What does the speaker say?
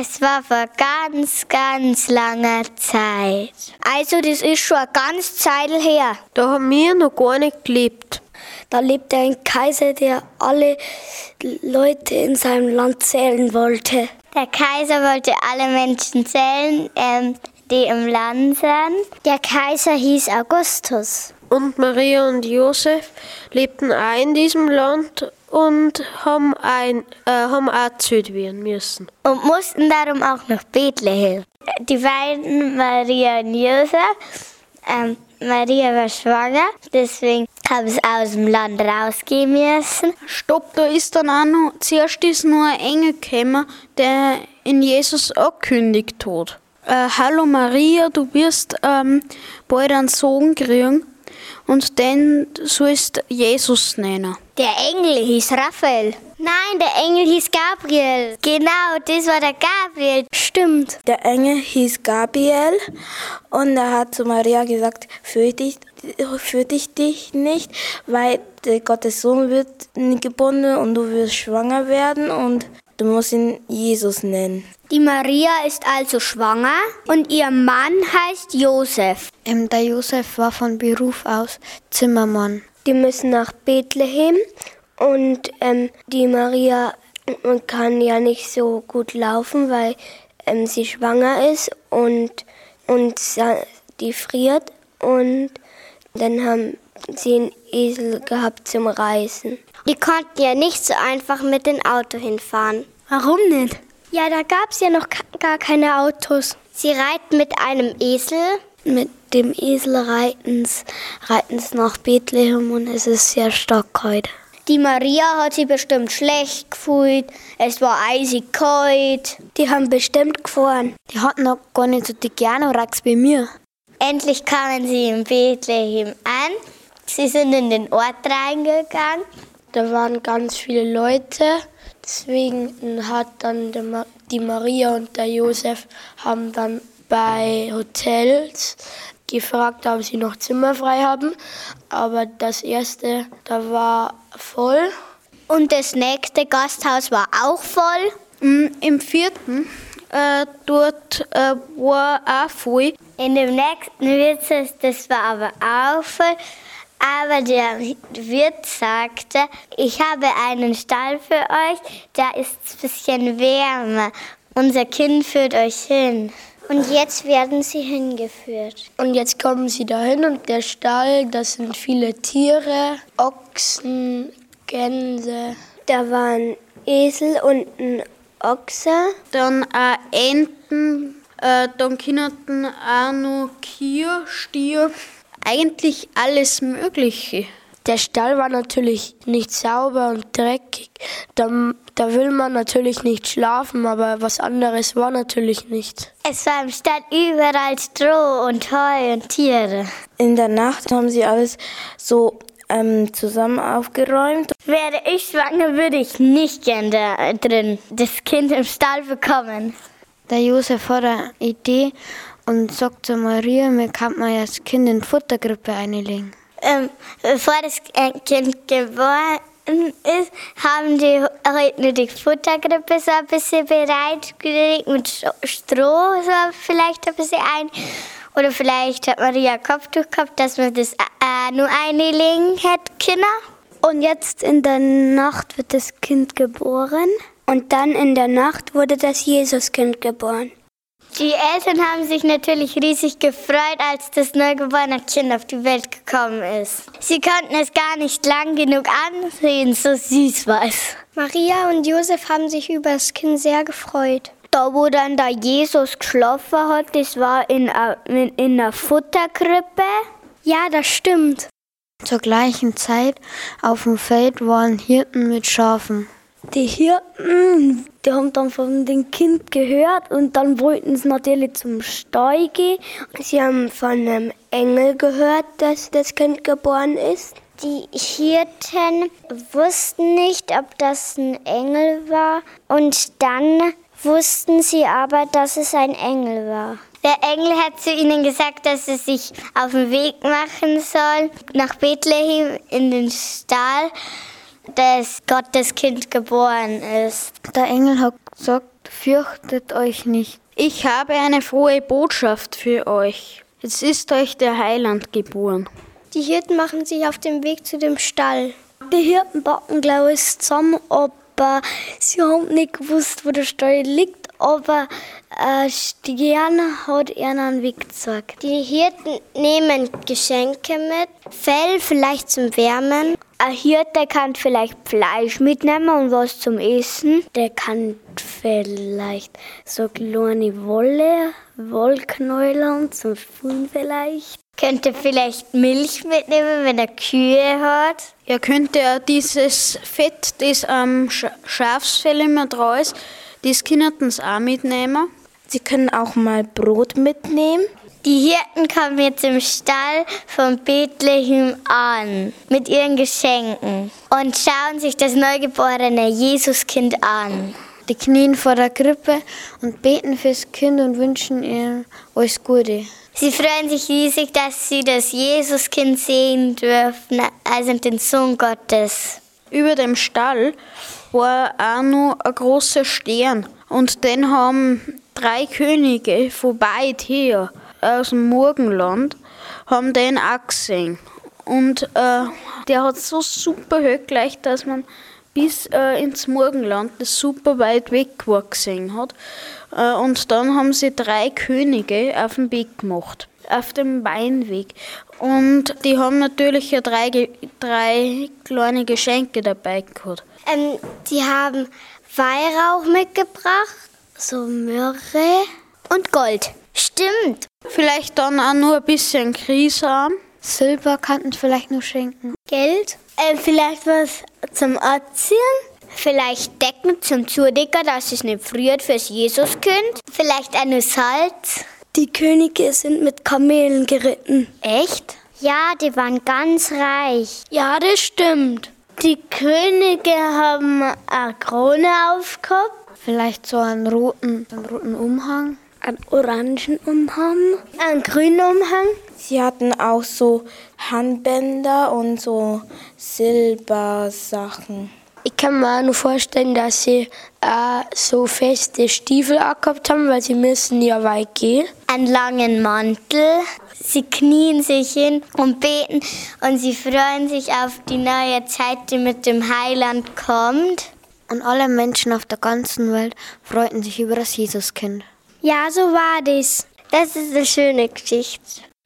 Es war vor ganz, ganz langer Zeit. Also das ist schon eine ganz Zeit her. Da haben wir noch gar nicht gelebt. Da lebte ein Kaiser, der alle Leute in seinem Land zählen wollte. Der Kaiser wollte alle Menschen zählen, ähm, die im Land sind. Der Kaiser hieß Augustus. Und Maria und Josef lebten auch in diesem Land und haben, ein, äh, haben auch gezählt werden müssen. Und mussten darum auch nach Bethlehem. Die beiden, Maria und Josef, ähm, Maria war schwanger, deswegen haben sie aus dem Land rausgehen müssen. Stopp, da ist dann auch noch, zuerst ist nur ein Engel gekommen, der in Jesus angekündigt hat. Äh, Hallo Maria, du wirst ähm, bald einen Sohn kriegen und den sollst Jesus nennen. Der Engel hieß Raphael. Nein, der Engel hieß Gabriel. Genau, das war der Gabriel. Stimmt. Der Engel hieß Gabriel und er hat zu Maria gesagt, fürchte dich, fürchte dich, dich nicht, weil Gottes Sohn wird gebunden und du wirst schwanger werden und du musst ihn Jesus nennen. Die Maria ist also schwanger und ihr Mann heißt Josef. Ähm, der Josef war von Beruf aus Zimmermann. Die müssen nach Bethlehem und ähm, die Maria kann ja nicht so gut laufen, weil ähm, sie schwanger ist und, und die friert und dann haben sie einen Esel gehabt zum Reisen. Die konnten ja nicht so einfach mit dem Auto hinfahren. Warum nicht? Ja, da gab es ja noch gar keine Autos. Sie reiten mit einem Esel. Mit dem Esel reiten sie nach Bethlehem und es ist sehr stark heute. Die Maria hat sich bestimmt schlecht gefühlt. Es war eisig kalt. Die haben bestimmt gefahren. Die hatten noch gar nicht so die gerne Racks bei mir. Endlich kamen sie in Bethlehem an. Sie sind in den Ort reingegangen. Da waren ganz viele Leute. Deswegen hat dann die Maria und der Josef haben dann bei Hotels gefragt, ob sie noch Zimmer frei haben. Aber das erste, da war voll. Und das nächste Gasthaus war auch voll. Mm, Im vierten, äh, dort äh, war auch voll. In dem nächsten Wirtshaus, das war aber auch voll. Aber der Wirt sagte, ich habe einen Stall für euch, da ist es ein bisschen wärmer. Unser Kind führt euch hin. Und jetzt werden sie hingeführt. Und jetzt kommen sie dahin und der Stall, das sind viele Tiere, Ochsen, Gänse. Da waren Esel und ein Ochse. Dann auch Enten, äh, dann können auch noch Kier, Stier eigentlich alles Mögliche. Der Stall war natürlich nicht sauber und dreckig. Da, da will man natürlich nicht schlafen, aber was anderes war natürlich nicht. Es war im Stall überall Stroh und Heu und Tiere. In der Nacht haben sie alles so ähm, zusammen aufgeräumt. Wäre ich schwanger, würde ich nicht gern da drin das Kind im Stall bekommen. Der Josef hat eine Idee und sagt zu Maria, mir kann man ja das Kind in die Futtergrippe einlegen. Ähm, bevor das Kind geboren ist, haben die heute nur die Futtergrippe so ein bisschen bereitgelegt mit Stroh so vielleicht ein bisschen ein. Oder vielleicht hat Maria Kopftuch gehabt, dass man das äh, nur einlegen hätte können. Und jetzt in der Nacht wird das Kind geboren. Und dann in der Nacht wurde das Jesuskind geboren. Die Eltern haben sich natürlich riesig gefreut, als das neugeborene Kind auf die Welt gekommen ist. Sie konnten es gar nicht lang genug ansehen, so süß war es. Maria und Josef haben sich über das Kind sehr gefreut. Da, wo dann da Jesus geschlafen hat, das war in einer Futterkrippe. Ja, das stimmt. Zur gleichen Zeit auf dem Feld waren Hirten mit Schafen. Die Hirten, die haben dann von dem Kind gehört und dann wollten sie natürlich zum Stall gehen. Sie haben von einem Engel gehört, dass das Kind geboren ist. Die Hirten wussten nicht, ob das ein Engel war und dann wussten sie aber, dass es ein Engel war. Der Engel hat zu ihnen gesagt, dass sie sich auf den Weg machen sollen nach Bethlehem in den Stall dass Gottes Kind geboren ist. Der Engel hat gesagt, fürchtet euch nicht. Ich habe eine frohe Botschaft für euch. Jetzt ist euch der Heiland geboren. Die Hirten machen sich auf den Weg zu dem Stall. Die Hirten backen, glaube ich, zusammen, aber sie haben nicht gewusst, wo der Stall liegt. Aber äh, Stern hat ihnen einen Weg gezeigt. Die Hirten nehmen Geschenke mit, Fell vielleicht zum Wärmen. Ein Hirte kann vielleicht Fleisch mitnehmen und was zum Essen. Der kann vielleicht so kleine Wolle, Wollknäuler zum Spulen vielleicht. Könnte vielleicht Milch mitnehmen, wenn er Kühe hat. Ihr könnt ja dieses Fett, das am Sch Schafsfell immer drauf ist, das können sie auch mitnehmen. Sie können auch mal Brot mitnehmen. Die Hirten kommen jetzt im Stall von Bethlehem an mit ihren Geschenken und schauen sich das neugeborene Jesuskind an. Die knien vor der Krippe und beten fürs Kind und wünschen ihm alles Gute. Sie freuen sich riesig, dass sie das Jesuskind sehen dürfen, also den Sohn Gottes. Über dem Stall war auch noch ein großer Stern und den haben drei Könige von weit her aus dem Morgenland haben den auch gesehen. Und äh, der hat so super hoch gleich, dass man bis äh, ins Morgenland das super weit weg gesehen hat. Äh, und dann haben sie drei Könige auf den Weg gemacht, auf dem Weinweg. Und die haben natürlich ja drei, drei kleine Geschenke dabei gehabt. Ähm, die haben Weihrauch mitgebracht, so Myrrhe und Gold. Stimmt. Vielleicht dann auch nur ein bisschen Krisam. Silber könnten vielleicht noch schenken. Geld. Äh, vielleicht was zum Anziehen. Vielleicht Decken zum Zudecker, dass es nicht friert fürs Jesuskind. Vielleicht eine Salz. Die Könige sind mit Kamelen geritten. Echt? Ja, die waren ganz reich. Ja, das stimmt. Die Könige haben eine Krone aufgehabt. Vielleicht so einen roten, einen roten Umhang. Einen orangen Umhang. Einen grünen Umhang. Sie hatten auch so Handbänder und so Silbersachen. Ich kann mir auch nur vorstellen, dass sie äh, so feste Stiefel gehabt haben, weil sie müssen ja weit gehen. Einen langen Mantel. Sie knien sich hin und beten und sie freuen sich auf die neue Zeit, die mit dem Heiland kommt. Und alle Menschen auf der ganzen Welt freuten sich über das Jesuskind. Ja, so war das. Das ist eine schöne Geschichte.